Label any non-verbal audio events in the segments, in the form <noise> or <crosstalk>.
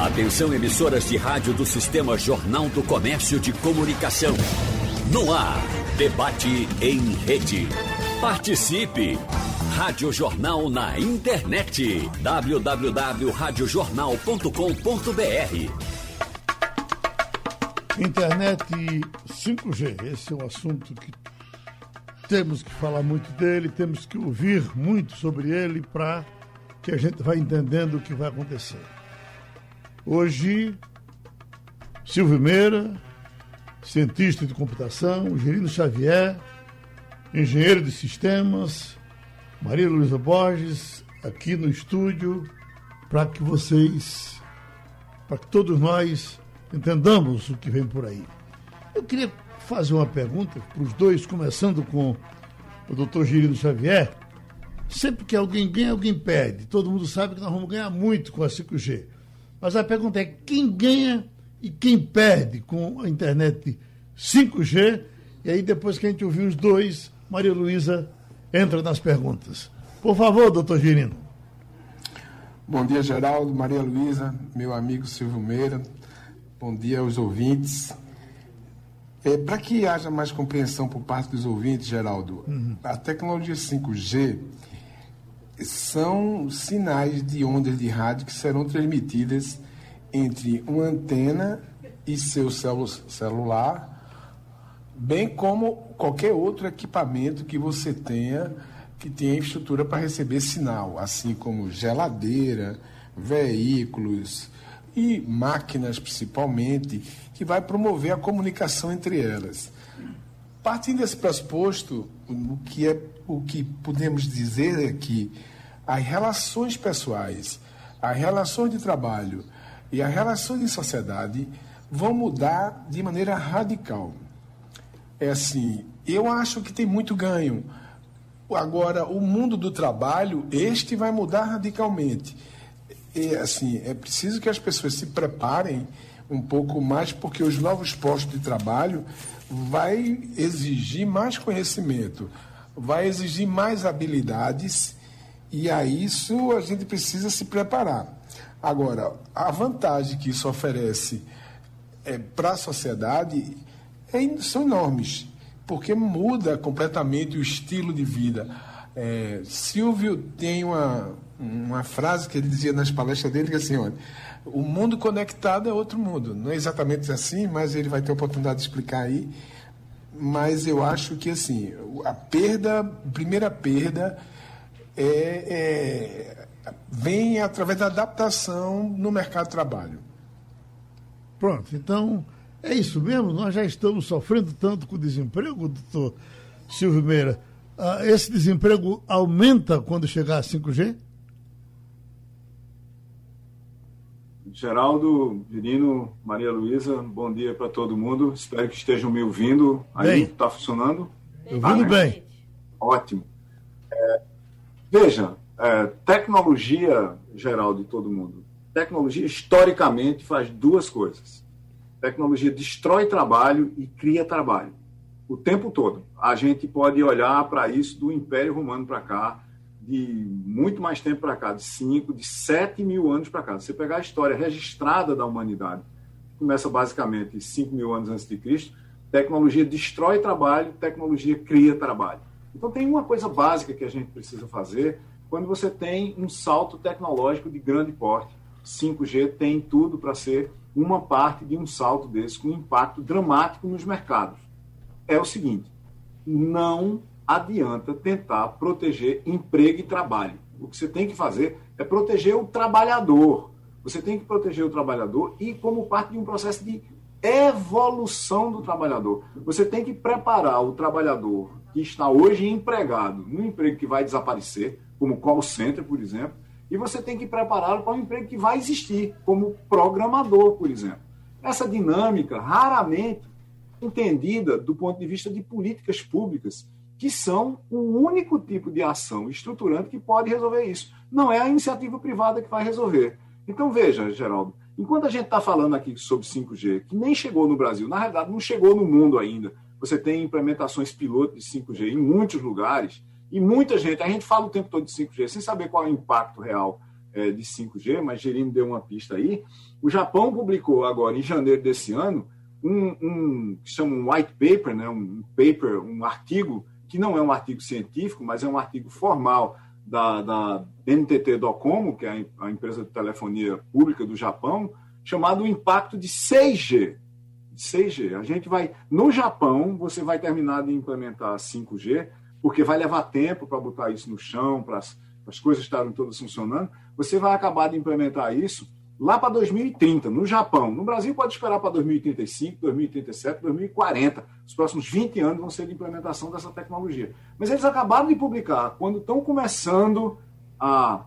Atenção emissoras de rádio do Sistema Jornal do Comércio de Comunicação. No ar, debate em rede. Participe! Rádio Jornal na internet. www.radiojornal.com.br Internet 5G, esse é um assunto que temos que falar muito dele, temos que ouvir muito sobre ele para que a gente vá entendendo o que vai acontecer. Hoje, Silvio Meira, cientista de computação, Gerino Xavier, engenheiro de sistemas, Maria Luísa Borges, aqui no estúdio, para que vocês, para que todos nós entendamos o que vem por aí. Eu queria fazer uma pergunta para os dois, começando com o doutor Girino Xavier. Sempre que alguém ganha, alguém perde. Todo mundo sabe que nós vamos ganhar muito com a 5G. Mas a pergunta é quem ganha e quem perde com a internet 5G. E aí, depois que a gente ouvir os dois, Maria Luísa entra nas perguntas. Por favor, doutor Girino. Bom dia, Geraldo, Maria Luísa, meu amigo Silvio Meira. Bom dia aos ouvintes. É, Para que haja mais compreensão por parte dos ouvintes, Geraldo, uhum. a tecnologia 5G são sinais de ondas de rádio que serão transmitidas entre uma antena e seu celular, bem como qualquer outro equipamento que você tenha que tenha estrutura para receber sinal, assim como geladeira, veículos e máquinas principalmente, que vai promover a comunicação entre elas. Partindo desse pressuposto, o que é o que podemos dizer é que as relações pessoais, as relações de trabalho e as relações de sociedade vão mudar de maneira radical. É assim, eu acho que tem muito ganho. Agora, o mundo do trabalho, este vai mudar radicalmente. E, assim, é preciso que as pessoas se preparem um pouco mais, porque os novos postos de trabalho vai exigir mais conhecimento, vai exigir mais habilidades, e a isso a gente precisa se preparar. Agora, a vantagem que isso oferece é, para a sociedade é, são enormes, porque muda completamente o estilo de vida. É, Silvio tem uma, uma frase que ele dizia nas palestras dele, que é assim, olha, o mundo conectado é outro mundo. Não é exatamente assim, mas ele vai ter a oportunidade de explicar aí. Mas eu acho que assim, a perda, a primeira perda é, é, vem através da adaptação no mercado de trabalho. Pronto, então é isso mesmo. Nós já estamos sofrendo tanto com o desemprego, doutor Silvio Meira. Ah, esse desemprego aumenta quando chegar a 5G? Geraldo, Virino, Maria Luísa, bom dia para todo mundo. Espero que estejam me ouvindo. Aí está funcionando? Ouvindo ah, né? bem. Ótimo. É, veja, é, tecnologia, Geraldo e todo mundo, tecnologia historicamente faz duas coisas. Tecnologia destrói trabalho e cria trabalho. O tempo todo. A gente pode olhar para isso do Império Romano para cá de muito mais tempo para cá, de 5, de 7 mil anos para cá. Se você pegar a história registrada da humanidade, começa basicamente 5 mil anos antes de Cristo, tecnologia destrói trabalho, tecnologia cria trabalho. Então tem uma coisa básica que a gente precisa fazer quando você tem um salto tecnológico de grande porte. 5G tem tudo para ser uma parte de um salto desse com impacto dramático nos mercados. É o seguinte, não adianta tentar proteger emprego e trabalho. O que você tem que fazer é proteger o trabalhador. Você tem que proteger o trabalhador e como parte de um processo de evolução do trabalhador. Você tem que preparar o trabalhador que está hoje empregado no emprego que vai desaparecer, como call center, por exemplo, e você tem que prepará-lo para um emprego que vai existir, como programador, por exemplo. Essa dinâmica raramente entendida do ponto de vista de políticas públicas que são o único tipo de ação estruturante que pode resolver isso. Não é a iniciativa privada que vai resolver. Então, veja, Geraldo, enquanto a gente está falando aqui sobre 5G, que nem chegou no Brasil, na realidade não chegou no mundo ainda, você tem implementações piloto de 5G em muitos lugares, e muita gente, a gente fala o tempo todo de 5G sem saber qual é o impacto real é, de 5G, mas Gerino deu uma pista aí. O Japão publicou agora, em janeiro desse ano, um, um que chama um white paper, né, um paper, um artigo, que não é um artigo científico, mas é um artigo formal da, da NTT Docomo, que é a empresa de telefonia pública do Japão, chamado o impacto de 6G. 6G. A gente vai, no Japão, você vai terminar de implementar 5G, porque vai levar tempo para botar isso no chão, para as coisas estarem todas funcionando. Você vai acabar de implementar isso lá para 2030, no Japão. No Brasil pode esperar para 2035, 2037, 2040. Os próximos 20 anos vão ser de implementação dessa tecnologia. Mas eles acabaram de publicar, quando estão começando a,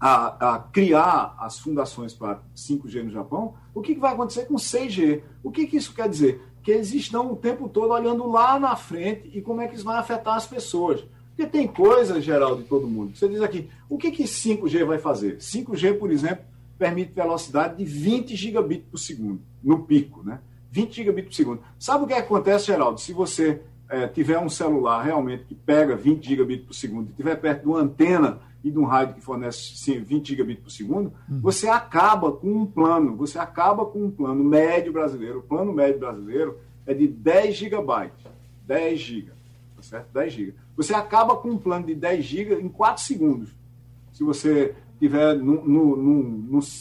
a, a criar as fundações para 5G no Japão, o que, que vai acontecer com 6G? O que, que isso quer dizer? Que eles estão o tempo todo olhando lá na frente e como é que isso vai afetar as pessoas. Porque tem coisas, geral, de todo mundo. Você diz aqui, o que, que 5G vai fazer? 5G, por exemplo, permite velocidade de 20 gigabits por segundo, no pico, né? 20 gigabits por segundo. Sabe o que acontece, Geraldo? Se você é, tiver um celular realmente que pega 20 gigabits por segundo e estiver perto de uma antena e de um rádio que fornece sim, 20 gigabits por segundo, uhum. você acaba com um plano, você acaba com um plano médio brasileiro. O plano médio brasileiro é de 10 gigabytes. 10 gigas, tá certo? 10 gigas. Você acaba com um plano de 10 gigas em 4 segundos. Se você tiver no, no, no,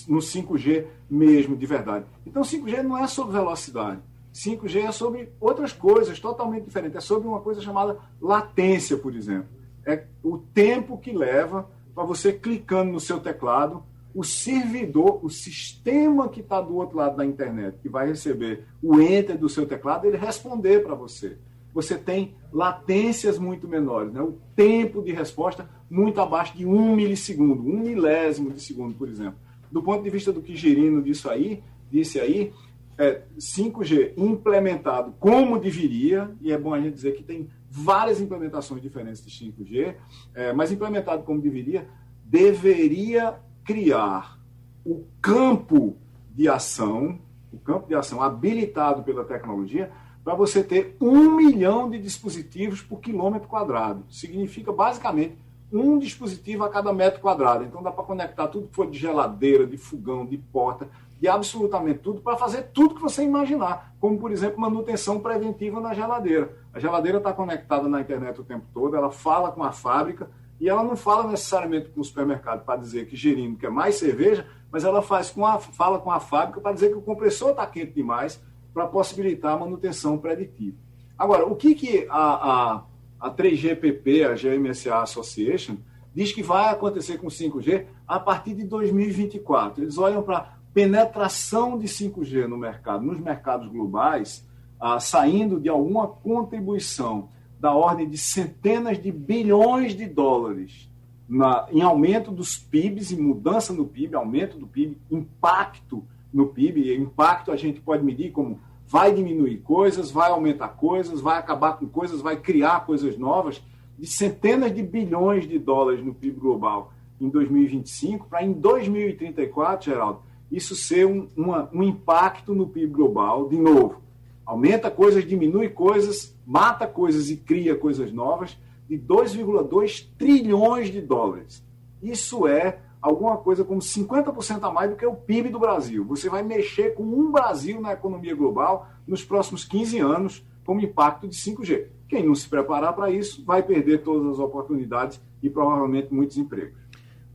no, 5G mesmo, de verdade. Então, 5G não é sobre velocidade. 5G é sobre outras coisas totalmente diferentes. É sobre uma coisa chamada latência, por exemplo. É o tempo que leva para você clicando no seu teclado, o servidor, o sistema que está do outro lado da internet, que vai receber o enter do seu teclado, ele responder para você você tem latências muito menores, né? o tempo de resposta muito abaixo de um milissegundo, um milésimo de segundo, por exemplo. Do ponto de vista do que Girino disse aí, disse aí, é, 5G implementado como deveria, e é bom a gente dizer que tem várias implementações diferentes de 5G, é, mas implementado como deveria, deveria criar o campo de ação, o campo de ação habilitado pela tecnologia para você ter um milhão de dispositivos por quilômetro quadrado. Significa basicamente um dispositivo a cada metro quadrado. Então dá para conectar tudo que for de geladeira, de fogão, de porta, de absolutamente tudo, para fazer tudo que você imaginar. Como, por exemplo, manutenção preventiva na geladeira. A geladeira está conectada na internet o tempo todo, ela fala com a fábrica e ela não fala necessariamente com o supermercado para dizer que gerindo quer mais cerveja, mas ela faz com a, fala com a fábrica para dizer que o compressor está quente demais para possibilitar a manutenção preditiva. Agora, o que, que a, a, a 3GPP, a GMSA Association, diz que vai acontecer com 5G a partir de 2024? Eles olham para penetração de 5G no mercado, nos mercados globais, ah, saindo de alguma contribuição da ordem de centenas de bilhões de dólares na, em aumento dos PIBs, em mudança no PIB, aumento do PIB, impacto no PIB. Impacto a gente pode medir como vai diminuir coisas, vai aumentar coisas, vai acabar com coisas, vai criar coisas novas, de centenas de bilhões de dólares no PIB global em 2025, para em 2034, Geraldo, isso ser um, uma, um impacto no PIB global, de novo. Aumenta coisas, diminui coisas, mata coisas e cria coisas novas, de 2,2 trilhões de dólares. Isso é alguma coisa como 50% a mais do que o PIB do Brasil. Você vai mexer com um Brasil na economia global nos próximos 15 anos como impacto de 5G. Quem não se preparar para isso vai perder todas as oportunidades e provavelmente muitos empregos.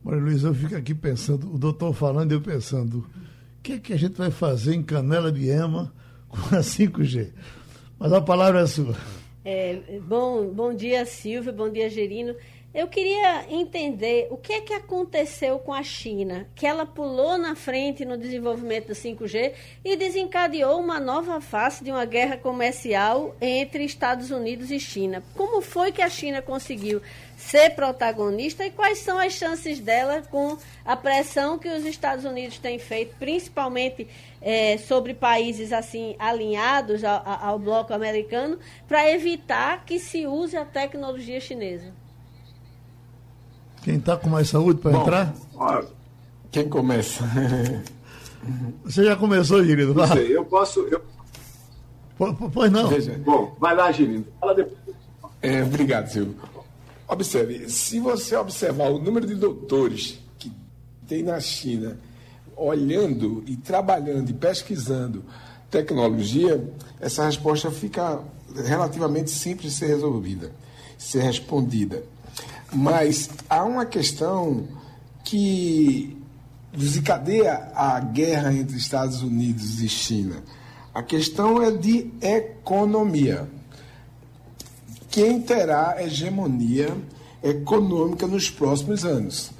Maria Luiz, eu fico aqui pensando, o doutor falando, eu pensando, o que é que a gente vai fazer em Canela de Ema com a 5G? Mas a palavra é sua. É, bom, bom dia, Silvio, bom dia, Gerino. Eu queria entender o que é que aconteceu com a China, que ela pulou na frente no desenvolvimento do 5G e desencadeou uma nova face de uma guerra comercial entre Estados Unidos e China. Como foi que a China conseguiu ser protagonista e quais são as chances dela com a pressão que os Estados Unidos têm feito, principalmente é, sobre países assim alinhados ao, ao bloco americano, para evitar que se use a tecnologia chinesa? Quem está com mais saúde para entrar? Quem começa? <laughs> Você já começou, Girindo? Não sei, eu posso. Eu... Pois não. Veja. Bom, vai lá, Girindo. Fala depois. É, obrigado, Silvio. Observe, se você observar o número de doutores que tem na China, olhando e trabalhando e pesquisando tecnologia, essa resposta fica relativamente simples de ser resolvida, ser respondida. Mas há uma questão que desencadeia a guerra entre Estados Unidos e China. A questão é de economia. Quem terá hegemonia econômica nos próximos anos?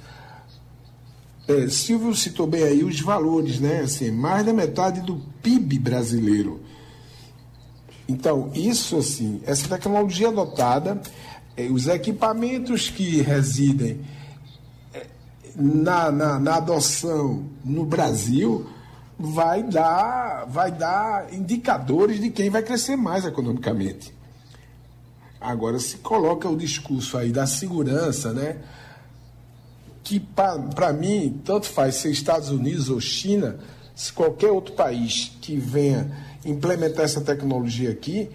É, Silvio citou bem aí os valores, né? Assim, mais da metade do PIB brasileiro. Então, isso assim, essa tecnologia adotada, é, os equipamentos que residem é, na, na, na adoção no Brasil vai dar, vai dar indicadores de quem vai crescer mais economicamente. Agora, se coloca o discurso aí da segurança, né? que para mim, tanto faz ser Estados Unidos ou China, se qualquer outro país que venha implementar essa tecnologia aqui,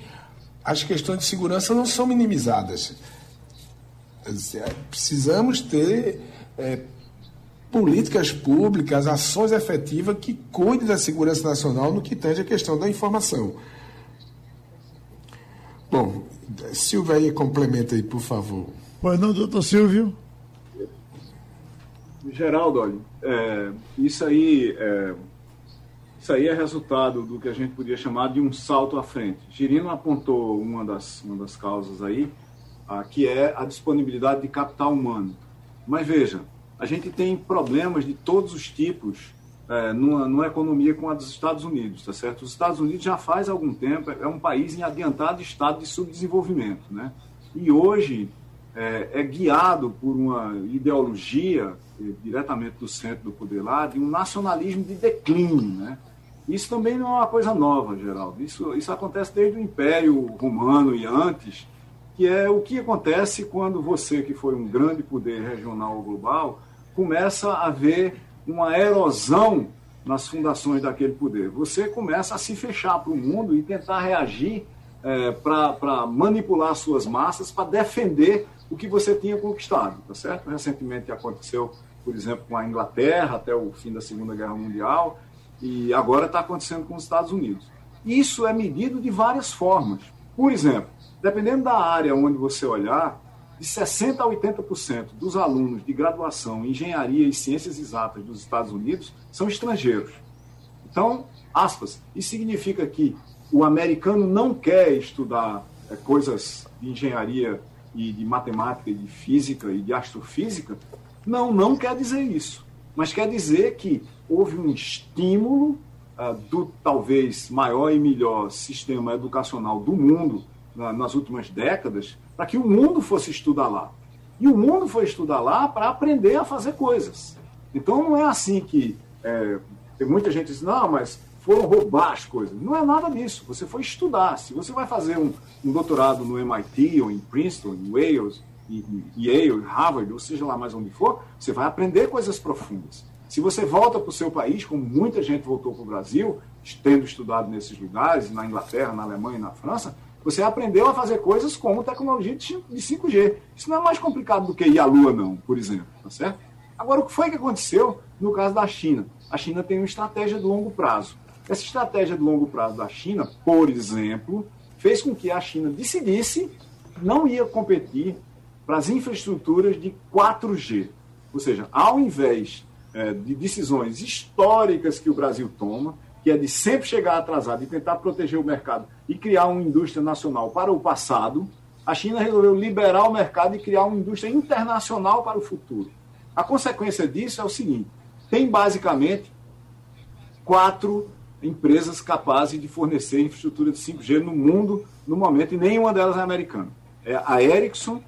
as questões de segurança não são minimizadas. Precisamos ter é, políticas públicas, ações efetivas que cuidem da segurança nacional no que tange a questão da informação. Bom, Silvio aí complementa aí, por favor. Pois não, doutor Silvio? Geraldo, olha, é, isso aí é, isso aí é resultado do que a gente podia chamar de um salto à frente. Girino apontou uma das, uma das causas aí, que é a disponibilidade de capital humano. Mas veja, a gente tem problemas de todos os tipos é, numa, numa economia como a dos Estados Unidos, tá certo? Os Estados Unidos já faz algum tempo, é um país em adiantado estado de subdesenvolvimento, né? E hoje é, é guiado por uma ideologia diretamente do centro do poder lá, de um nacionalismo de declínio. Né? Isso também não é uma coisa nova, Geraldo. Isso, isso acontece desde o Império Romano e antes, que é o que acontece quando você, que foi um grande poder regional ou global, começa a ver uma erosão nas fundações daquele poder. Você começa a se fechar para o mundo e tentar reagir é, para manipular suas massas, para defender o que você tinha conquistado, tá certo? Recentemente aconteceu por exemplo, com a Inglaterra até o fim da Segunda Guerra Mundial, e agora está acontecendo com os Estados Unidos. Isso é medido de várias formas. Por exemplo, dependendo da área onde você olhar, de 60% a 80% dos alunos de graduação em engenharia e ciências exatas dos Estados Unidos são estrangeiros. Então, aspas, isso significa que o americano não quer estudar é, coisas de engenharia e de matemática e de física e de astrofísica não, não quer dizer isso. Mas quer dizer que houve um estímulo uh, do talvez maior e melhor sistema educacional do mundo uh, nas últimas décadas para que o mundo fosse estudar lá. E o mundo foi estudar lá para aprender a fazer coisas. Então não é assim que é, tem muita gente diz, não, mas foram roubar as coisas. Não é nada disso. Você foi estudar. Se você vai fazer um, um doutorado no MIT ou em Princeton, em Wales, Yale, Harvard, ou seja lá mais onde for, você vai aprender coisas profundas. Se você volta para o seu país, como muita gente voltou para o Brasil, tendo estudado nesses lugares, na Inglaterra, na Alemanha e na França, você aprendeu a fazer coisas como tecnologia de 5G. Isso não é mais complicado do que ir à Lua, não, por exemplo. Tá certo? Agora, o que foi que aconteceu no caso da China? A China tem uma estratégia de longo prazo. Essa estratégia de longo prazo da China, por exemplo, fez com que a China decidisse não ia competir para as infraestruturas de 4G. Ou seja, ao invés é, de decisões históricas que o Brasil toma, que é de sempre chegar atrasado e tentar proteger o mercado e criar uma indústria nacional para o passado, a China resolveu liberar o mercado e criar uma indústria internacional para o futuro. A consequência disso é o seguinte: tem basicamente quatro empresas capazes de fornecer infraestrutura de 5G no mundo no momento, e nenhuma delas é americana. É a Ericsson,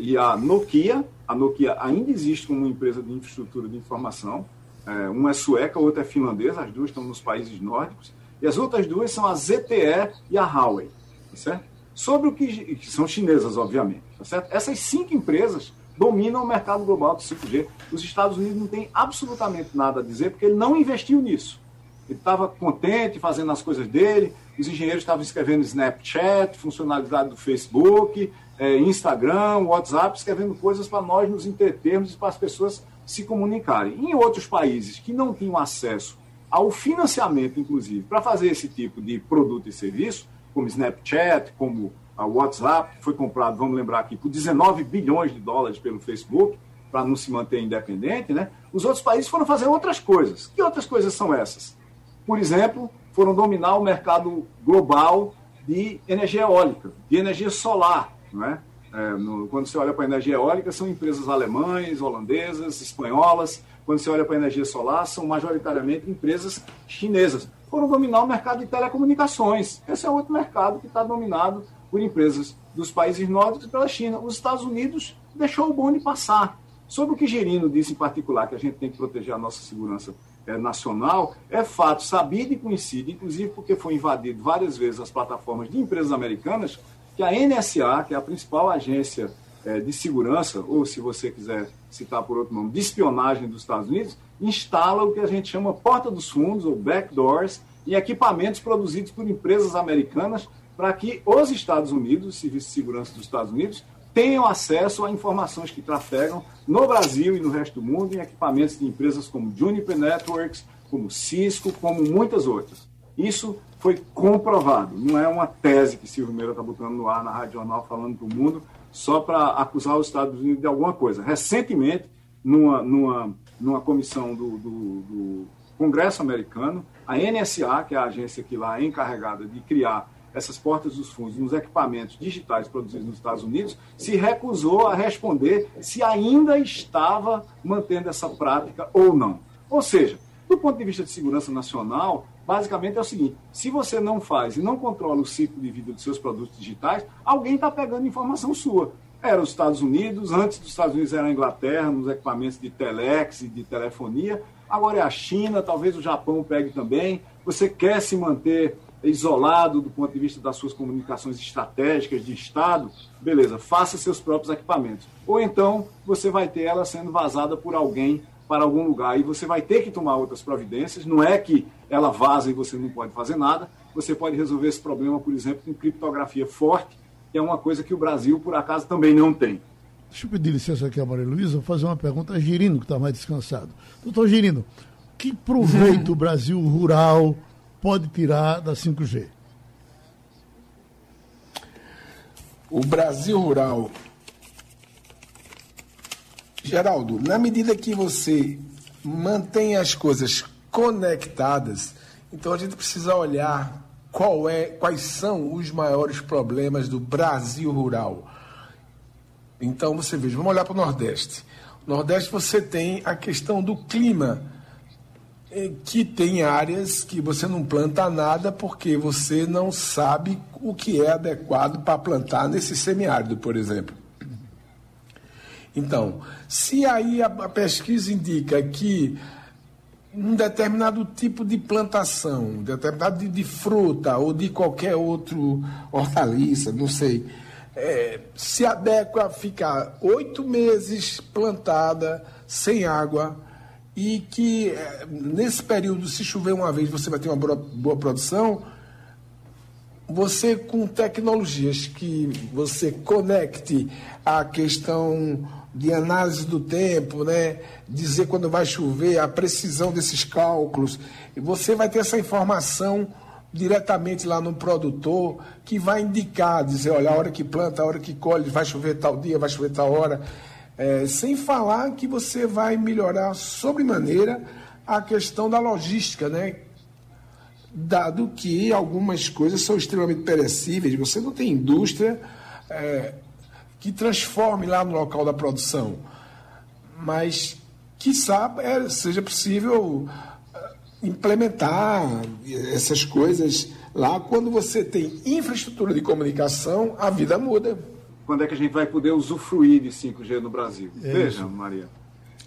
e a Nokia, a Nokia ainda existe como empresa de infraestrutura de informação. É, uma é sueca, a outra é finlandesa, as duas estão nos países nórdicos. E as outras duas são a ZTE e a Huawei. Tá certo? Sobre o que, que são chinesas, obviamente. Tá certo? Essas cinco empresas dominam o mercado global do 5G. Os Estados Unidos não têm absolutamente nada a dizer, porque ele não investiu nisso. Ele estava contente fazendo as coisas dele, os engenheiros estavam escrevendo Snapchat, funcionalidade do Facebook, é, Instagram, WhatsApp, escrevendo coisas para nós nos entretermos e para as pessoas se comunicarem. Em outros países que não tinham acesso ao financiamento, inclusive, para fazer esse tipo de produto e serviço, como Snapchat, como a WhatsApp, que foi comprado, vamos lembrar aqui, por 19 bilhões de dólares pelo Facebook, para não se manter independente, né? Os outros países foram fazer outras coisas. Que outras coisas são essas? Por exemplo, foram dominar o mercado global de energia eólica, de energia solar, não é? É, no, quando você olha para a energia eólica, são empresas alemães, holandesas, espanholas. Quando você olha para a energia solar, são majoritariamente empresas chinesas. Foram dominar o mercado de telecomunicações. Esse é outro mercado que está dominado por empresas dos países nórdicos e pela China. Os Estados Unidos deixou o bonde passar. Sobre o que Gerino disse em particular, que a gente tem que proteger a nossa segurança é, nacional, é fato sabido e conhecido, inclusive porque foi invadido várias vezes as plataformas de empresas americanas, que a NSA, que é a principal agência é, de segurança, ou se você quiser citar por outro nome, de espionagem dos Estados Unidos, instala o que a gente chama porta dos fundos, ou backdoors, em equipamentos produzidos por empresas americanas para que os Estados Unidos, o Serviço de Segurança dos Estados Unidos, tenham acesso a informações que trafegam no Brasil e no resto do mundo em equipamentos de empresas como Juniper Networks, como Cisco, como muitas outras. Isso foi comprovado. Não é uma tese que Silvio Meira está botando no ar na Rádio Jornal falando para o mundo só para acusar os Estados Unidos de alguma coisa. Recentemente, numa, numa, numa comissão do, do, do Congresso americano, a NSA, que é a agência que lá é encarregada de criar essas portas dos fundos nos equipamentos digitais produzidos nos Estados Unidos, se recusou a responder se ainda estava mantendo essa prática ou não. Ou seja, do ponto de vista de segurança nacional, basicamente é o seguinte: se você não faz e não controla o ciclo de vida dos seus produtos digitais, alguém está pegando informação sua. Era os Estados Unidos, antes dos Estados Unidos era a Inglaterra, nos equipamentos de telex e de telefonia, agora é a China, talvez o Japão pegue também. Você quer se manter isolado do ponto de vista das suas comunicações estratégicas de Estado, beleza, faça seus próprios equipamentos. Ou então você vai ter ela sendo vazada por alguém para algum lugar e você vai ter que tomar outras providências. Não é que ela vaza e você não pode fazer nada. Você pode resolver esse problema, por exemplo, com criptografia forte, que é uma coisa que o Brasil, por acaso, também não tem. Deixa eu pedir licença aqui a Maria Luísa, fazer uma pergunta a Girino, que está mais descansado. Doutor Girino, que proveito o Brasil rural pode tirar da 5G? O Brasil rural Geraldo, na medida que você mantém as coisas conectadas, então a gente precisa olhar qual é, quais são os maiores problemas do Brasil rural. Então você veja, vamos olhar para o Nordeste. No Nordeste você tem a questão do clima, eh, que tem áreas que você não planta nada porque você não sabe o que é adequado para plantar nesse semiárido, por exemplo. Então, se aí a, a pesquisa indica que um determinado tipo de plantação, determinado de, de, fruta ou de qualquer outro hortaliça, não sei, é, se adequa a ficar oito meses plantada sem água e que é, nesse período, se chover uma vez, você vai ter uma boa produção, você com tecnologias que você conecte a questão de análise do tempo, né? dizer quando vai chover, a precisão desses cálculos. E você vai ter essa informação diretamente lá no produtor que vai indicar, dizer, olha, a hora que planta, a hora que colhe, vai chover tal dia, vai chover tal hora. É, sem falar que você vai melhorar sobremaneira a questão da logística, né? Dado que algumas coisas são extremamente perecíveis, você não tem indústria. É, que transforme lá no local da produção, mas que é, seja possível eh, implementar essas coisas lá. Quando você tem infraestrutura de comunicação, a vida muda. Quando é que a gente vai poder usufruir de 5G no Brasil? É Veja, Maria,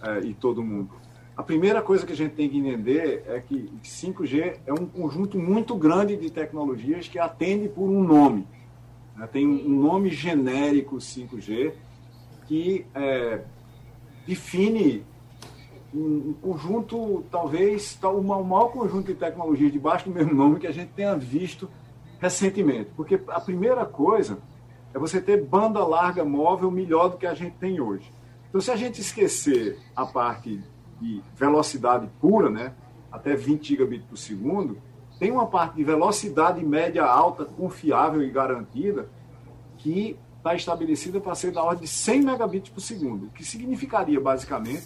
é, e todo mundo. A primeira coisa que a gente tem que entender é que 5G é um conjunto muito grande de tecnologias que atende por um nome. Né? Tem um nome genérico 5G que é, define um, conjunto, talvez, o maior conjunto de tecnologias debaixo do mesmo nome que a gente tenha visto recentemente. Porque a primeira coisa é você ter banda larga móvel melhor do que a gente tem hoje. Então, se a gente esquecer a parte de velocidade pura, né, até 20 gigabits por segundo, tem uma parte de velocidade média alta, confiável e garantida, que está estabelecida para ser da ordem de 100 megabits por segundo, o que significaria, basicamente,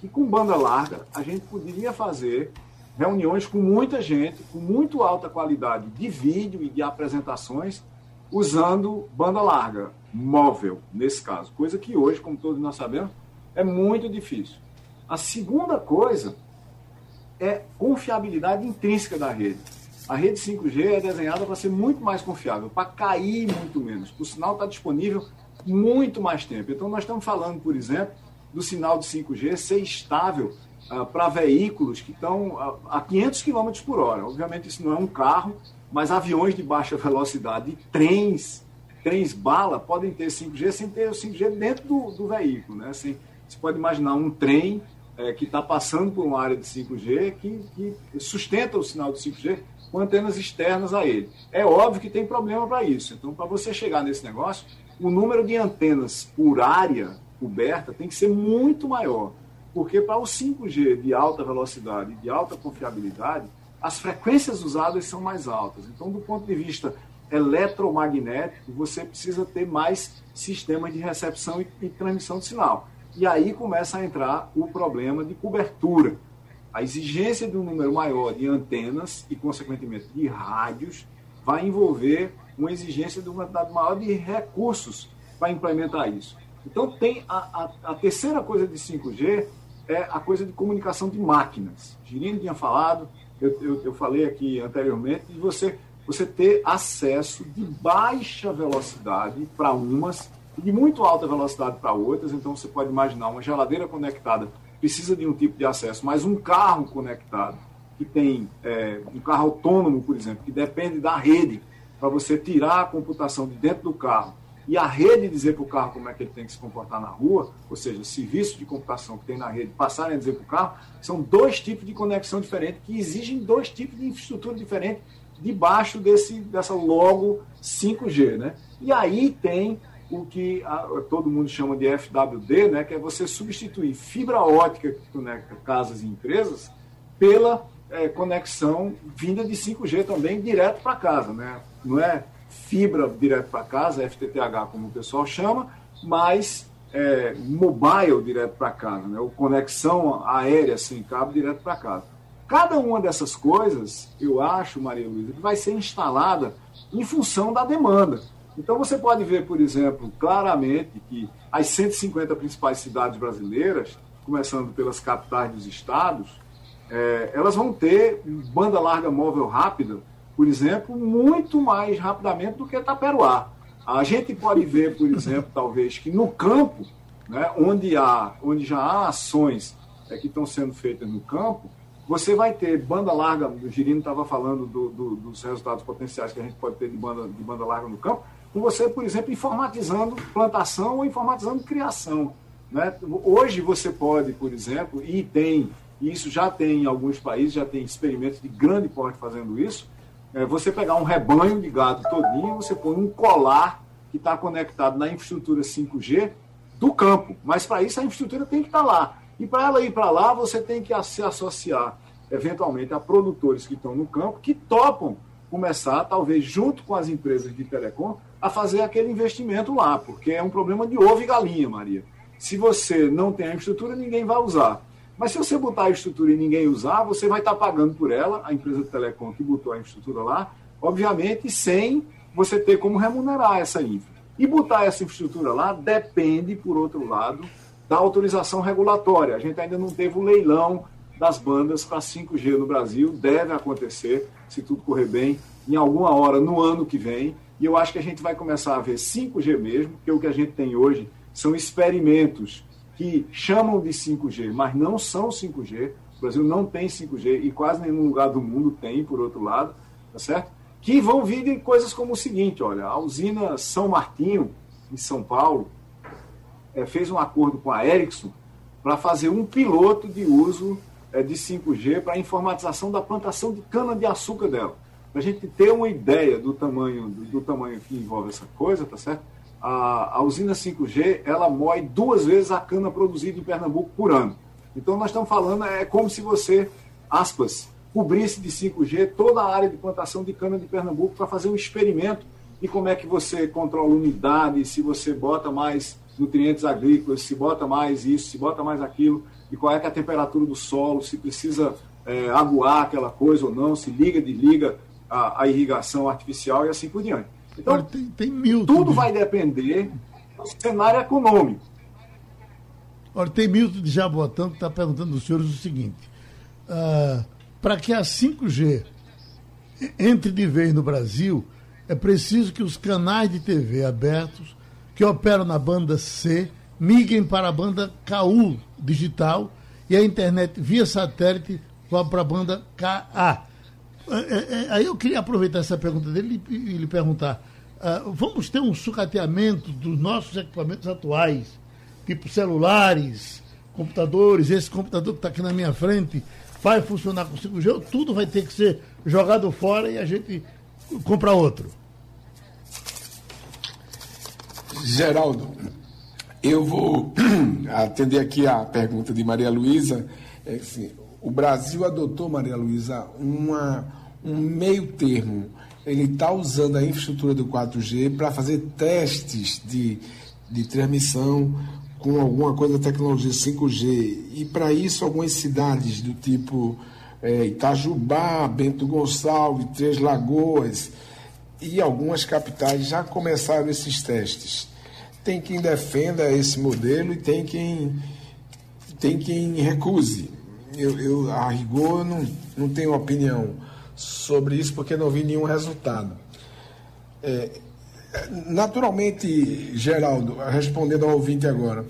que com banda larga a gente poderia fazer reuniões com muita gente, com muito alta qualidade de vídeo e de apresentações, usando banda larga, móvel, nesse caso. Coisa que hoje, como todos nós sabemos, é muito difícil. A segunda coisa é confiabilidade intrínseca da rede. A rede 5G é desenhada para ser muito mais confiável, para cair muito menos. O sinal está disponível muito mais tempo. Então, nós estamos falando, por exemplo, do sinal de 5G ser estável uh, para veículos que estão a, a 500 km por hora. Obviamente, isso não é um carro, mas aviões de baixa <laughs> velocidade, trens, trens bala, podem ter 5G sem ter o 5G dentro do, do veículo. Né? Assim, você pode imaginar um trem é, que está passando por uma área de 5G que, que sustenta o sinal de 5G com antenas externas a ele. É óbvio que tem problema para isso. Então, para você chegar nesse negócio, o número de antenas por área coberta tem que ser muito maior. Porque para o 5G de alta velocidade e de alta confiabilidade, as frequências usadas são mais altas. Então, do ponto de vista eletromagnético, você precisa ter mais sistemas de recepção e, e transmissão de sinal. E aí começa a entrar o problema de cobertura. A exigência de um número maior de antenas e, consequentemente, de rádios vai envolver uma exigência de uma quantidade maior de recursos para implementar isso. Então, tem a, a, a, terceira coisa de 5G é a coisa de comunicação de máquinas. Girino tinha falado, eu, eu, eu falei aqui anteriormente, de você, você ter acesso de baixa velocidade para umas de muito alta velocidade para outras. Então, você pode imaginar uma geladeira conectada precisa de um tipo de acesso, mas um carro conectado, que tem é, um carro autônomo, por exemplo, que depende da rede para você tirar a computação de dentro do carro e a rede dizer para o carro como é que ele tem que se comportar na rua, ou seja, serviço de computação que tem na rede passarem a dizer para o carro, são dois tipos de conexão diferentes que exigem dois tipos de infraestrutura diferente debaixo desse, dessa logo 5G. Né? E aí tem o que a, todo mundo chama de FWD, né, que é você substituir fibra ótica que conecta casas e empresas pela é, conexão vinda de 5G também direto para casa. Né? Não é fibra direto para casa, FTTH como o pessoal chama, mas é, mobile direto para casa, né? ou conexão aérea sem cabo direto para casa. Cada uma dessas coisas, eu acho, Maria Luísa, vai ser instalada em função da demanda. Então você pode ver, por exemplo, claramente que as 150 principais cidades brasileiras, começando pelas capitais dos estados, é, elas vão ter banda larga móvel rápida, por exemplo, muito mais rapidamente do que Taperoá. A gente pode ver, por exemplo, <laughs> talvez que no campo, né, onde, há, onde já há ações é, que estão sendo feitas no campo, você vai ter banda larga, o Girino estava falando do, do, dos resultados potenciais que a gente pode ter de banda, de banda larga no campo, com você, por exemplo, informatizando plantação ou informatizando criação. Né? Hoje você pode, por exemplo, e tem, isso já tem em alguns países, já tem experimentos de grande porte fazendo isso, é você pegar um rebanho de gado todinho, você põe um colar que está conectado na infraestrutura 5G do campo. Mas para isso a infraestrutura tem que estar tá lá. E para ela ir para lá, você tem que se associar eventualmente a produtores que estão no campo, que topam começar, talvez junto com as empresas de telecom, a fazer aquele investimento lá, porque é um problema de ovo e galinha, Maria. Se você não tem a infraestrutura, ninguém vai usar. Mas se você botar a infraestrutura e ninguém usar, você vai estar pagando por ela, a empresa de telecom que botou a infraestrutura lá, obviamente sem você ter como remunerar essa infra. E botar essa infraestrutura lá depende, por outro lado, da autorização regulatória. A gente ainda não teve o leilão das bandas para 5G no Brasil, deve acontecer, se tudo correr bem, em alguma hora no ano que vem. E eu acho que a gente vai começar a ver 5G mesmo, porque o que a gente tem hoje são experimentos que chamam de 5G, mas não são 5G. O Brasil não tem 5G e quase nenhum lugar do mundo tem, por outro lado, tá certo? Que vão vir de coisas como o seguinte: olha, a usina São Martinho, em São Paulo, é, fez um acordo com a Ericsson para fazer um piloto de uso é, de 5G para a informatização da plantação de cana-de-açúcar dela para a gente ter uma ideia do tamanho, do, do, tamanho que envolve essa coisa, tá certo? a, a usina 5G ela moe duas vezes a cana produzida em Pernambuco por ano. Então nós estamos falando, é como se você, aspas, cobrisse de 5G toda a área de plantação de cana de Pernambuco para fazer um experimento de como é que você controla unidade, se você bota mais nutrientes agrícolas, se bota mais isso, se bota mais aquilo, e qual é, é a temperatura do solo, se precisa é, aguar aquela coisa ou não, se liga, desliga a, a irrigação artificial e assim por diante. Então, tem, tem mil, tudo vai depender do cenário econômico. Olha, tem Milton de Jabotão que está perguntando aos senhores o seguinte: uh, para que a 5G entre de vez no Brasil, é preciso que os canais de TV abertos que operam na banda C migrem para a banda KU digital e a internet via satélite vá para a banda KA. É, é, é, aí eu queria aproveitar essa pergunta dele e lhe perguntar: uh, vamos ter um sucateamento dos nossos equipamentos atuais, tipo celulares, computadores, esse computador que está aqui na minha frente vai funcionar com 5G ou tudo vai ter que ser jogado fora e a gente compra outro? Geraldo, eu vou <clears throat> atender aqui a pergunta de Maria Luísa. É assim, o Brasil adotou, Maria Luísa, um meio termo. Ele está usando a infraestrutura do 4G para fazer testes de, de transmissão com alguma coisa da tecnologia 5G. E para isso, algumas cidades do tipo é, Itajubá, Bento Gonçalves, Três Lagoas e algumas capitais já começaram esses testes. Tem quem defenda esse modelo e tem quem, tem quem recuse eu, eu a rigor, não, não tenho opinião sobre isso porque não vi nenhum resultado. É, naturalmente, Geraldo, respondendo ao ouvinte agora,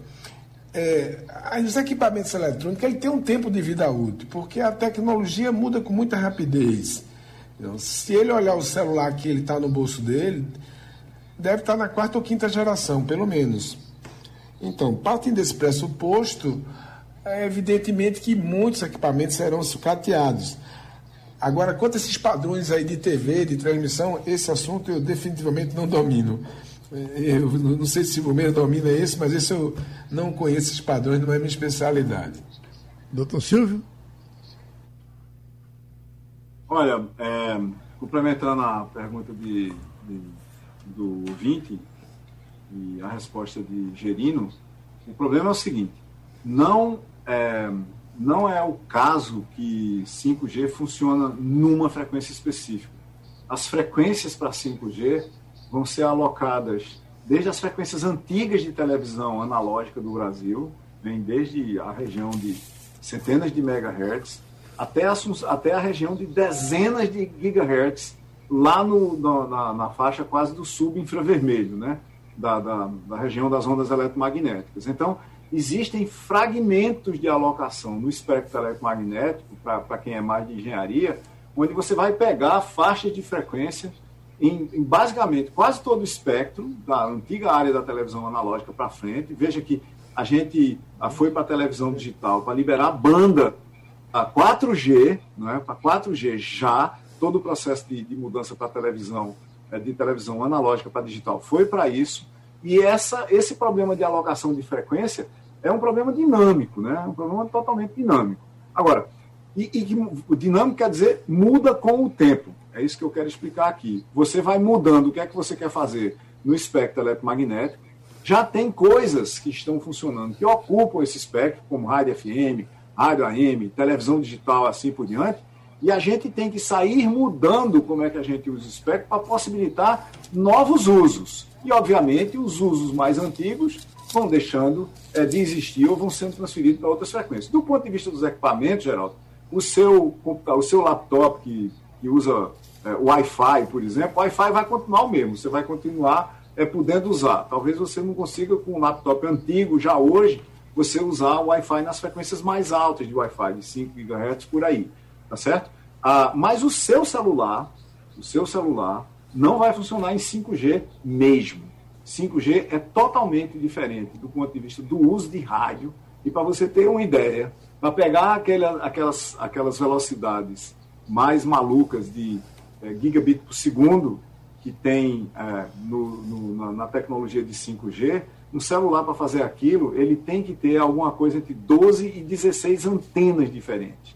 é, os equipamentos eletrônicos ele tem um tempo de vida útil, porque a tecnologia muda com muita rapidez. Então, se ele olhar o celular que ele está no bolso dele, deve estar tá na quarta ou quinta geração, pelo menos. Então, partindo desse pressuposto, é evidentemente que muitos equipamentos serão sucateados. Agora, quanto a esses padrões aí de TV, de transmissão, esse assunto eu definitivamente não domino. Eu não sei se o Gomes domina esse, mas esse eu não conheço esses padrões, não é minha especialidade. Doutor Silvio? Olha, é, complementando a pergunta de, de, do 20 e a resposta de Gerino, o problema é o seguinte: não é, não é o caso que 5G funciona numa frequência específica. As frequências para 5G vão ser alocadas desde as frequências antigas de televisão analógica do Brasil, vem desde a região de centenas de megahertz, até a, até a região de dezenas de gigahertz, lá no, na, na, faixa quase do subinfravermelho, né? Da, da, da região das ondas eletromagnéticas. Então, existem fragmentos de alocação no espectro eletromagnético, para quem é mais de engenharia, onde você vai pegar faixas de frequência em, em, basicamente quase todo o espectro da antiga área da televisão analógica para frente. Veja que a gente foi para a televisão digital para liberar banda a 4G, não é? para 4G já, todo o processo de, de mudança para televisão, é, de televisão analógica para digital foi para isso. E essa, esse problema de alocação de frequência é um problema dinâmico, né? É um problema totalmente dinâmico. Agora, e, e dinâmico quer dizer muda com o tempo. É isso que eu quero explicar aqui. Você vai mudando o que é que você quer fazer no espectro eletromagnético. Já tem coisas que estão funcionando, que ocupam esse espectro, como rádio FM, rádio AM, televisão digital, assim por diante. E a gente tem que sair mudando como é que a gente usa o espectro para possibilitar novos usos. E, obviamente, os usos mais antigos vão deixando é, de existir ou vão sendo transferidos para outras frequências. Do ponto de vista dos equipamentos, Geraldo, o seu, o seu laptop que, que usa é, Wi-Fi, por exemplo, o Wi-Fi vai continuar o mesmo, você vai continuar é, podendo usar. Talvez você não consiga, com um laptop antigo, já hoje, você usar o Wi-Fi nas frequências mais altas de Wi-Fi, de 5 GHz por aí, tá certo? Ah, mas o seu celular, o seu celular, não vai funcionar em 5G mesmo. 5G é totalmente diferente do ponto de vista do uso de rádio. E para você ter uma ideia, para pegar aquelas, aquelas velocidades mais malucas de é, gigabit por segundo, que tem é, no, no, na tecnologia de 5G, um celular para fazer aquilo, ele tem que ter alguma coisa entre 12 e 16 antenas diferentes.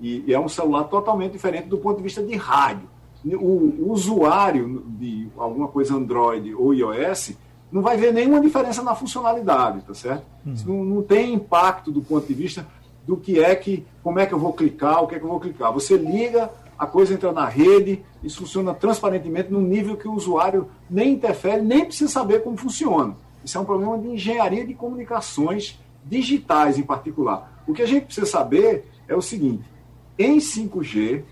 E, e é um celular totalmente diferente do ponto de vista de rádio. O, usuário de alguma coisa Android ou iOS não vai ver nenhuma diferença na funcionalidade, tá certo? Uhum. Não, não tem impacto do ponto de vista do que é que, como é que eu vou clicar, o que é que eu vou clicar. Você liga, a coisa entra na rede, isso funciona transparentemente num nível que o usuário nem interfere, nem precisa saber como funciona. Isso é um problema de engenharia de comunicações digitais em particular. O que a gente precisa saber é o seguinte: em 5G,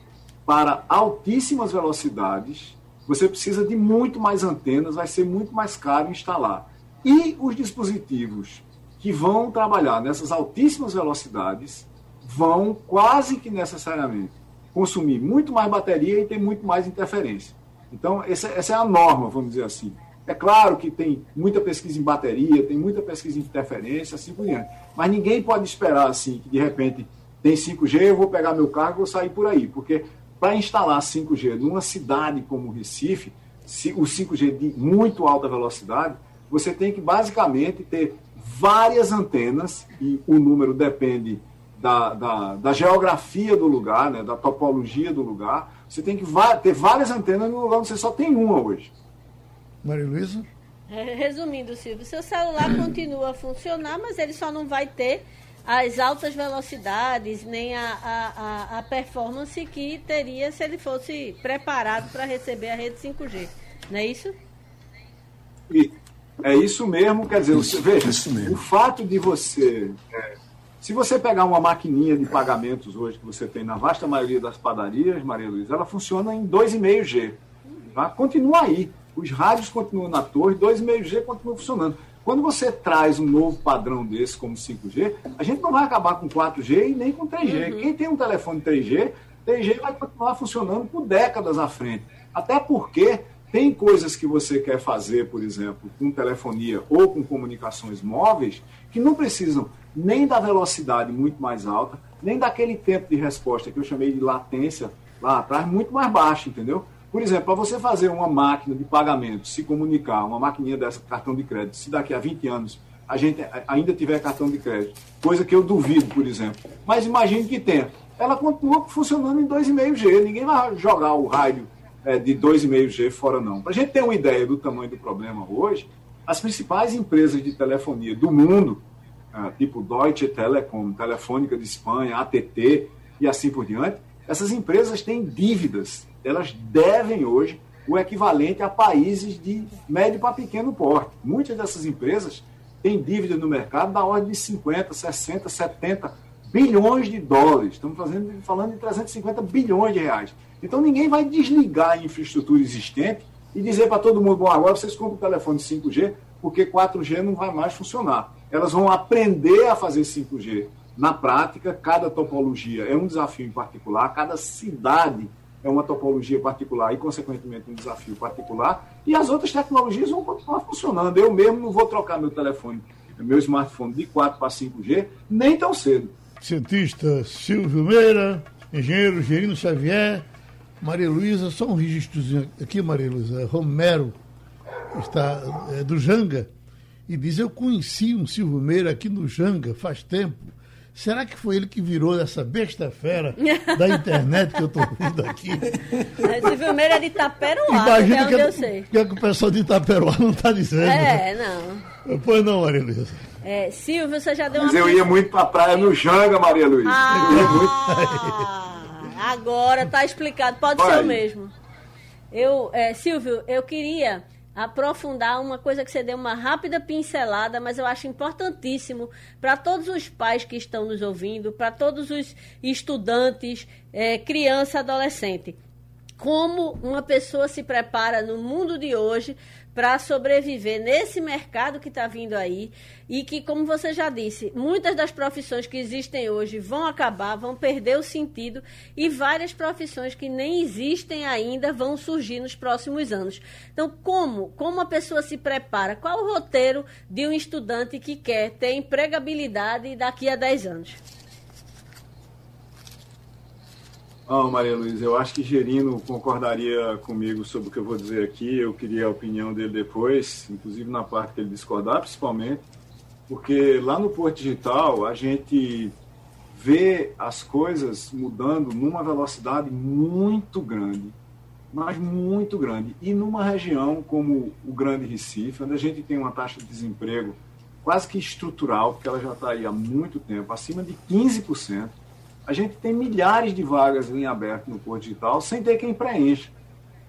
para altíssimas velocidades, você precisa de muito mais antenas, vai ser muito mais caro instalar. E os dispositivos que vão trabalhar nessas altíssimas velocidades vão quase que necessariamente consumir muito mais bateria e ter muito mais interferência. Então, essa, essa é a norma, vamos dizer assim. É claro que tem muita pesquisa em bateria, tem muita pesquisa em interferência, assim por diante. Mas ninguém pode esperar assim, que de repente tem 5G, eu vou pegar meu carro e vou sair por aí. Porque para instalar 5G numa cidade como Recife, o 5G de muito alta velocidade, você tem que basicamente ter várias antenas, e o número depende da, da, da geografia do lugar, né, da topologia do lugar. Você tem que ter várias antenas no lugar onde você só tem uma hoje. Maria Luísa? É, resumindo, Silvio, seu celular continua a funcionar, mas ele só não vai ter as altas velocidades, nem a, a, a performance que teria se ele fosse preparado para receber a rede 5G. Não é isso? É isso mesmo, quer dizer, isso, veja, isso o fato de você. É, se você pegar uma maquininha de pagamentos hoje que você tem na vasta maioria das padarias, Maria Luiz, ela funciona em 2,5G. Tá? Continua aí. Os rádios continuam na torre, 2,5G continua funcionando. Quando você traz um novo padrão desse, como 5G, a gente não vai acabar com 4G e nem com 3G. Uhum. Quem tem um telefone 3G, 3G vai continuar funcionando por décadas à frente. Até porque tem coisas que você quer fazer, por exemplo, com telefonia ou com comunicações móveis, que não precisam nem da velocidade muito mais alta, nem daquele tempo de resposta que eu chamei de latência lá atrás, muito mais baixo, entendeu? Por exemplo, para você fazer uma máquina de pagamento, se comunicar, uma maquininha dessa, cartão de crédito, se daqui a 20 anos a gente ainda tiver cartão de crédito, coisa que eu duvido, por exemplo, mas imagine que tenha, ela continua funcionando em 2,5G, ninguém vai jogar o rádio é, de 2,5G fora não. Para a gente ter uma ideia do tamanho do problema hoje, as principais empresas de telefonia do mundo, é, tipo Deutsche Telekom, Telefônica de Espanha, ATT e assim por diante, essas empresas têm dívidas elas devem hoje o equivalente a países de médio para pequeno porte. Muitas dessas empresas têm dívidas no mercado da ordem de 50, 60, 70 bilhões de dólares. Estamos fazendo, falando de 350 bilhões de reais. Então ninguém vai desligar a infraestrutura existente e dizer para todo mundo, bom, agora vocês compram o telefone 5G, porque 4G não vai mais funcionar. Elas vão aprender a fazer 5G na prática, cada topologia é um desafio em particular, cada cidade é uma topologia particular e, consequentemente, um desafio particular, e as outras tecnologias vão continuar funcionando. Eu mesmo não vou trocar meu telefone, meu smartphone de 4 para 5G, nem tão cedo. Cientista Silvio Meira, engenheiro Gerino Xavier, Maria Luísa, só um registrozinho aqui, Maria Luísa. Romero está é, do Janga e diz: Eu conheci um Silvio Meira aqui no Janga faz tempo Será que foi ele que virou essa besta fera da internet que eu estou vendo aqui? Esse filmeiro é de Itaperuá, Imagina é onde que, eu sei. que, é que o pessoal de Itaperuá não está dizendo. É, não. Pois não, Maria Luísa. É, Silvio, você já deu Mas uma... eu ia muito para a praia no Janga, Maria Luísa. Ah, agora está explicado. Pode Vai. ser o mesmo. Eu, é, Silvio, eu queria aprofundar uma coisa que você deu uma rápida pincelada, mas eu acho importantíssimo para todos os pais que estão nos ouvindo, para todos os estudantes, é, criança, adolescente. Como uma pessoa se prepara no mundo de hoje para sobreviver nesse mercado que está vindo aí e que, como você já disse, muitas das profissões que existem hoje vão acabar, vão perder o sentido e várias profissões que nem existem ainda vão surgir nos próximos anos. Então, como, como a pessoa se prepara? Qual o roteiro de um estudante que quer ter empregabilidade daqui a 10 anos? Oh, Maria Luiz, eu acho que Gerino concordaria comigo sobre o que eu vou dizer aqui. Eu queria a opinião dele depois, inclusive na parte que ele discordar, principalmente, porque lá no Porto Digital a gente vê as coisas mudando numa velocidade muito grande, mas muito grande. E numa região como o Grande Recife, onde a gente tem uma taxa de desemprego quase que estrutural, porque ela já está aí há muito tempo, acima de 15%, a gente tem milhares de vagas em aberto no Porto Digital sem ter quem preencha.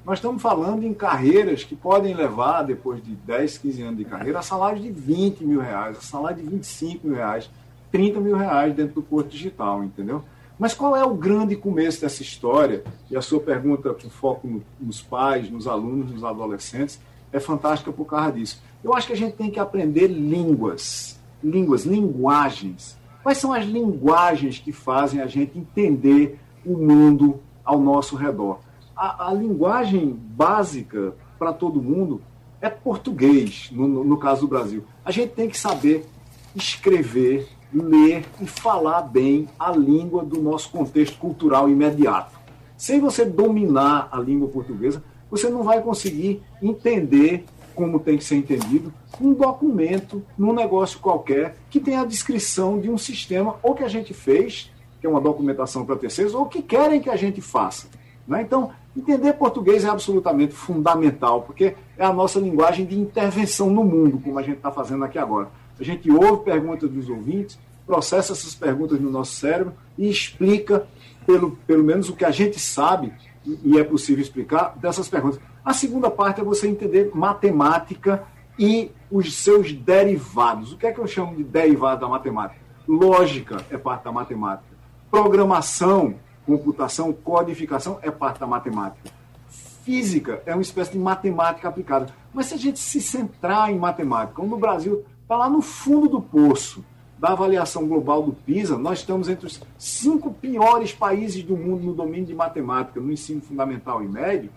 Nós estamos falando em carreiras que podem levar, depois de 10, 15 anos de carreira, a salários de 20 mil reais, a salário de 25 mil reais, 30 mil reais dentro do Porto Digital, entendeu? Mas qual é o grande começo dessa história? E a sua pergunta com foco nos pais, nos alunos, nos adolescentes, é fantástica por causa disso. Eu acho que a gente tem que aprender línguas, línguas, linguagens. Quais são as linguagens que fazem a gente entender o mundo ao nosso redor? A, a linguagem básica para todo mundo é português, no, no caso do Brasil. A gente tem que saber escrever, ler e falar bem a língua do nosso contexto cultural imediato. Sem você dominar a língua portuguesa, você não vai conseguir entender como tem que ser entendido um documento num negócio qualquer que tem a descrição de um sistema ou que a gente fez, que é uma documentação para terceiros, ou que querem que a gente faça. Né? Então, entender português é absolutamente fundamental, porque é a nossa linguagem de intervenção no mundo, como a gente está fazendo aqui agora. A gente ouve perguntas dos ouvintes, processa essas perguntas no nosso cérebro e explica, pelo, pelo menos o que a gente sabe, e é possível explicar, dessas perguntas. A segunda parte é você entender matemática e os seus derivados. O que é que eu chamo de derivado da matemática? Lógica é parte da matemática. Programação, computação, codificação é parte da matemática. Física é uma espécie de matemática aplicada. Mas se a gente se centrar em matemática, como no Brasil está lá no fundo do poço da avaliação global do PISA, nós estamos entre os cinco piores países do mundo no domínio de matemática, no ensino fundamental e médio.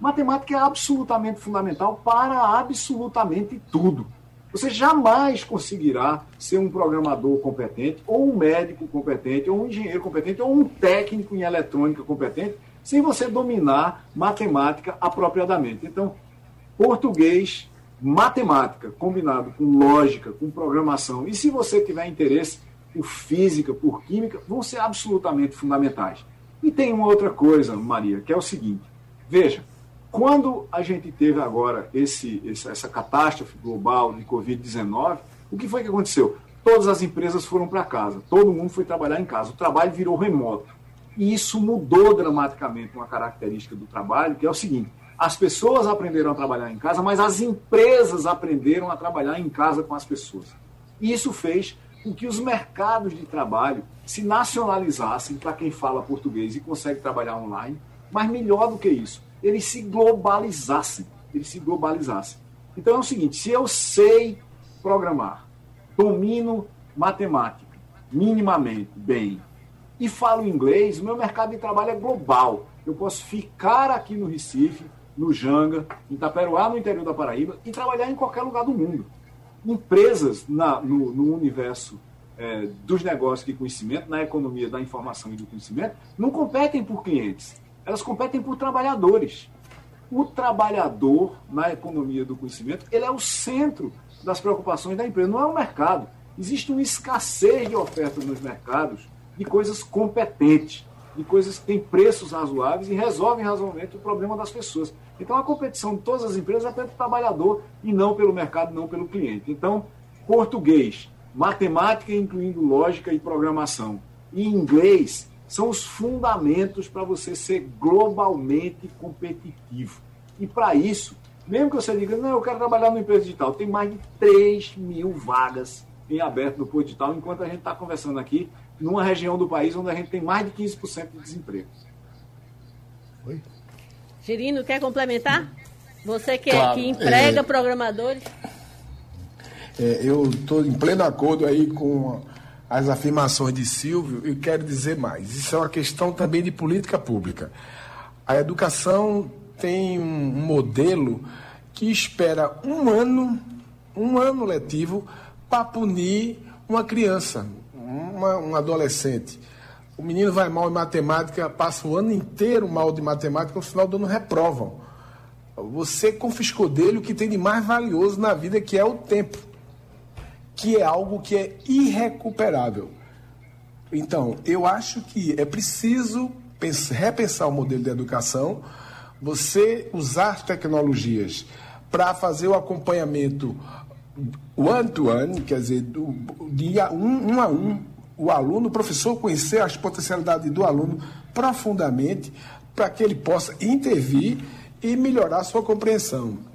Matemática é absolutamente fundamental para absolutamente tudo. Você jamais conseguirá ser um programador competente, ou um médico competente, ou um engenheiro competente, ou um técnico em eletrônica competente, sem você dominar matemática apropriadamente. Então, português, matemática, combinado com lógica, com programação, e se você tiver interesse por física, por química, vão ser absolutamente fundamentais. E tem uma outra coisa, Maria, que é o seguinte: veja, quando a gente teve agora esse, essa catástrofe global de Covid-19, o que foi que aconteceu? Todas as empresas foram para casa, todo mundo foi trabalhar em casa, o trabalho virou remoto. E isso mudou dramaticamente uma característica do trabalho, que é o seguinte: as pessoas aprenderam a trabalhar em casa, mas as empresas aprenderam a trabalhar em casa com as pessoas. E isso fez com que os mercados de trabalho se nacionalizassem para quem fala português e consegue trabalhar online, mas melhor do que isso, eles se globalizassem. Eles se globalizassem. Então é o seguinte: se eu sei programar, domino matemática minimamente bem e falo inglês, o meu mercado de trabalho é global. Eu posso ficar aqui no Recife, no Janga, em Itaperuá, no interior da Paraíba, e trabalhar em qualquer lugar do mundo. Empresas na, no, no universo é, dos negócios de conhecimento, na economia da informação e do conhecimento, não competem por clientes elas competem por trabalhadores. O trabalhador na economia do conhecimento, ele é o centro das preocupações da empresa, não é o mercado. Existe uma escassez de oferta nos mercados de coisas competentes, de coisas que têm preços razoáveis e resolvem razoavelmente o problema das pessoas. Então a competição de todas as empresas é pelo trabalhador e não pelo mercado, não pelo cliente. Então, português, matemática incluindo lógica e programação, e inglês são os fundamentos para você ser globalmente competitivo. E para isso, mesmo que você diga, não, eu quero trabalhar no empresa digital, tem mais de 3 mil vagas em aberto no Porto Digital, enquanto a gente está conversando aqui numa região do país onde a gente tem mais de 15% de desemprego. Oi? Girino, quer complementar? Você que, é claro, que emprega é, programadores? É, eu estou em pleno acordo aí com as afirmações de Silvio e quero dizer mais. Isso é uma questão também de política pública. A educação tem um modelo que espera um ano, um ano letivo, para punir uma criança, uma, um adolescente. O menino vai mal em matemática, passa o ano inteiro mal de matemática, no final do ano reprovam. Você confiscou dele o que tem de mais valioso na vida, que é o tempo, que é algo que é irrecuperável. Então, eu acho que é preciso repensar o modelo de educação, você usar tecnologias para fazer o acompanhamento one-to-one, quer dizer, do, de um, um a um, o aluno, o professor conhecer as potencialidades do aluno profundamente, para que ele possa intervir e melhorar sua compreensão.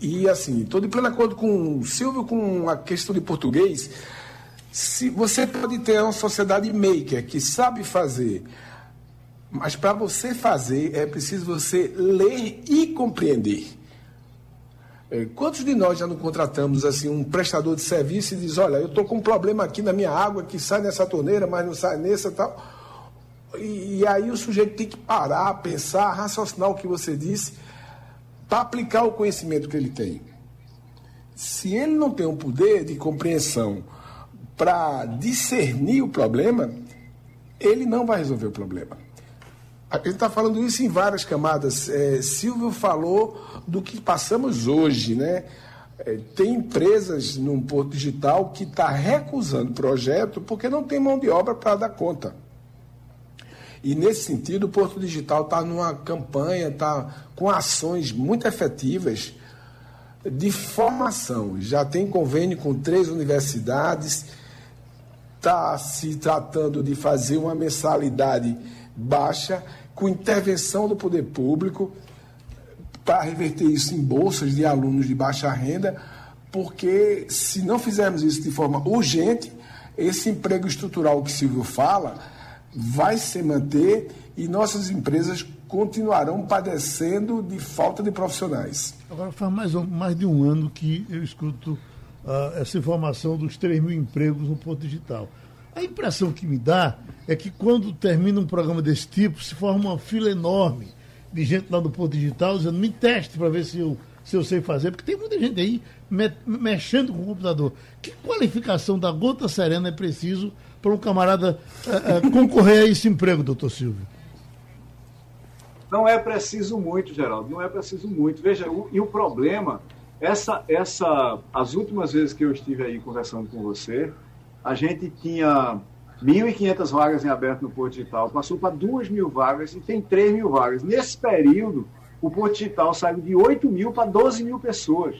E assim, estou de pleno acordo com o Silvio com a questão de português. Se você pode ter uma sociedade maker que sabe fazer, mas para você fazer é preciso você ler e compreender. É, quantos de nós já não contratamos assim um prestador de serviço e diz, olha, eu estou com um problema aqui na minha água que sai nessa torneira, mas não sai nessa tal. E, e aí o sujeito tem que parar, pensar, raciocinar o que você disse, para aplicar o conhecimento que ele tem. Se ele não tem o um poder de compreensão para discernir o problema, ele não vai resolver o problema. A gente está falando isso em várias camadas. É, Silvio falou do que passamos hoje, né? É, tem empresas no Porto Digital que está recusando projeto porque não tem mão de obra para dar conta. E nesse sentido, o Porto Digital está numa campanha, está com ações muito efetivas de formação. Já tem convênio com três universidades, está se tratando de fazer uma mensalidade baixa, com intervenção do poder público, para reverter isso em bolsas de alunos de baixa renda, porque se não fizermos isso de forma urgente, esse emprego estrutural que Silvio fala vai se manter e nossas empresas continuarão padecendo de falta de profissionais. Agora faz mais, mais de um ano que eu escuto uh, essa informação dos 3 mil empregos no Porto Digital. A impressão que me dá é que quando termina um programa desse tipo, se forma uma fila enorme de gente lá do Porto Digital dizendo, me teste para ver se eu, se eu sei fazer, porque tem muita gente aí me, mexendo com o computador. Que qualificação da gota serena é preciso para um camarada uh, uh, concorrer a esse emprego, doutor Silvio? Não é preciso muito, Geraldo, não é preciso muito. Veja, o, e o problema, essa, essa, as últimas vezes que eu estive aí conversando com você, a gente tinha 1.500 vagas em aberto no Porto Digital, passou para 2 mil vagas e tem 3 mil vagas. Nesse período, o Porto Digital saiu de 8 mil para 12 mil pessoas.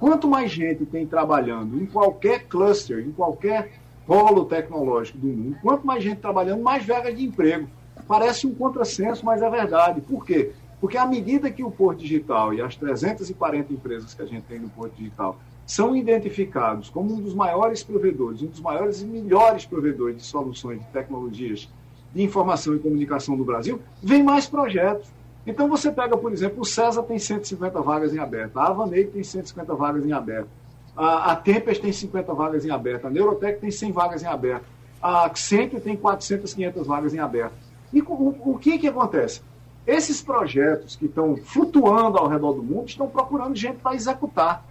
Quanto mais gente tem trabalhando em qualquer cluster, em qualquer polo tecnológico do mundo, quanto mais gente trabalhando, mais vagas de emprego. Parece um contrassenso, mas é verdade. Por quê? Porque à medida que o Porto Digital e as 340 empresas que a gente tem no Porto Digital são identificados como um dos maiores provedores, um dos maiores e melhores provedores de soluções de tecnologias de informação e comunicação do Brasil, vem mais projetos. Então você pega, por exemplo, o César tem 150 vagas em aberto, a Avanei tem 150 vagas em aberto, a, a Tempest tem 50 vagas em aberto, a Neurotech tem 100 vagas em aberto, a Accenture tem 400, 500 vagas em aberto. E o, o que, que acontece? Esses projetos que estão flutuando ao redor do mundo estão procurando gente para executar.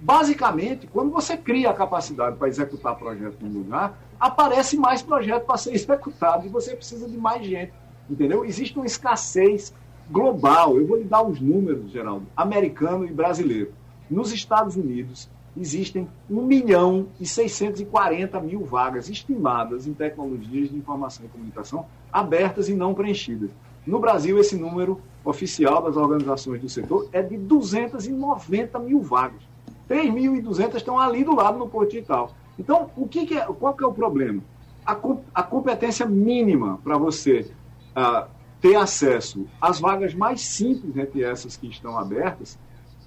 Basicamente, quando você cria a capacidade para executar projeto num lugar, aparece mais projeto para ser <laughs> executado e você precisa de mais gente. Entendeu? Existe uma escassez global. Eu vou lhe dar os números, Geraldo, americano e brasileiro. Nos Estados Unidos, existem 1 milhão e 640 mil vagas estimadas em tecnologias de informação e comunicação abertas e não preenchidas. No Brasil, esse número oficial das organizações do setor é de 290 mil vagas. 3.200 estão ali do lado no Porto Digital. Então, o que, que é, qual que é o problema? A, a competência mínima para você uh, ter acesso às vagas mais simples entre essas que estão abertas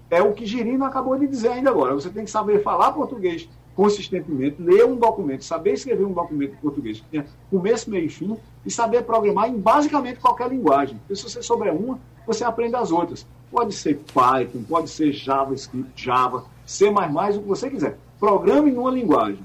é o que Girino acabou de dizer ainda agora. Você tem que saber falar português consistentemente, ler um documento, saber escrever um documento em português que tenha começo, meio e fim, e saber programar em basicamente qualquer linguagem. Porque se você souber uma, você aprende as outras. Pode ser Python, pode ser JavaScript, Java, C++, o que você quiser. Programe em uma linguagem.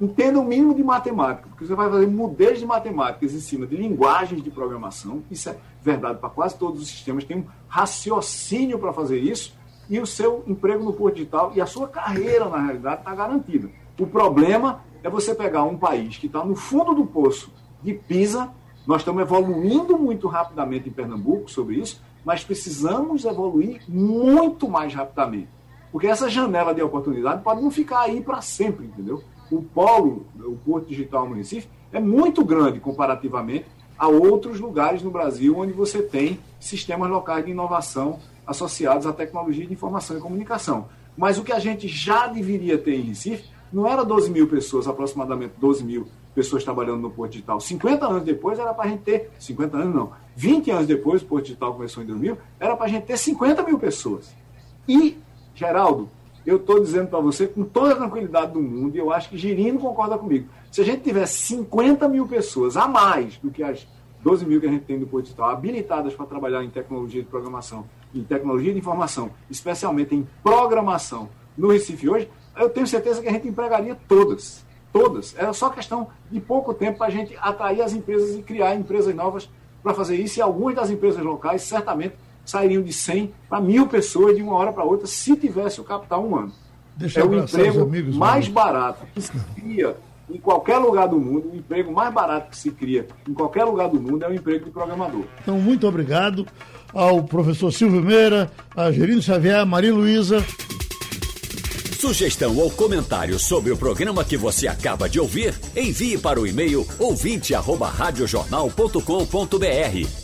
Entenda o mínimo de matemática, porque você vai fazer modelos de matemáticas em cima de linguagens de programação. Isso é verdade para quase todos os sistemas. Tem um raciocínio para fazer isso e o seu emprego no Porto Digital e a sua carreira, na realidade, está garantida. O problema é você pegar um país que está no fundo do poço de PISA. Nós estamos evoluindo muito rapidamente em Pernambuco sobre isso, mas precisamos evoluir muito mais rapidamente. Porque essa janela de oportunidade pode não ficar aí para sempre, entendeu? O polo, o Porto Digital no Recife, é muito grande comparativamente a outros lugares no Brasil onde você tem sistemas locais de inovação associados à tecnologia de informação e comunicação. Mas o que a gente já deveria ter em Recife não era 12 mil pessoas, aproximadamente 12 mil pessoas trabalhando no Porto Digital. 50 anos depois era para a gente ter, 50 anos não, 20 anos depois, o Porto Digital começou em 2000, era para a gente ter 50 mil pessoas. E, Geraldo, eu estou dizendo para você com toda a tranquilidade do mundo, e eu acho que Girino concorda comigo. Se a gente tivesse 50 mil pessoas a mais do que as 12 mil que a gente tem no Porto Digital, habilitadas para trabalhar em tecnologia de programação, em tecnologia de informação, especialmente em programação no Recife hoje, eu tenho certeza que a gente empregaria todas. Todas. Era só questão de pouco tempo para a gente atrair as empresas e criar empresas novas para fazer isso. E algumas das empresas locais certamente sairiam de 100 para mil pessoas de uma hora para outra se tivesse o capital humano. Deixa é o emprego amigos, mais mano. barato que se cria em qualquer lugar do mundo, o emprego mais barato que se cria em qualquer lugar do mundo é o emprego de programador. Então, muito obrigado ao professor Silvio Meira, a Gerino Xavier, a Maria Luísa. Sugestão ou comentário sobre o programa que você acaba de ouvir, envie para o e-mail ouvinte@radiojornal.com.br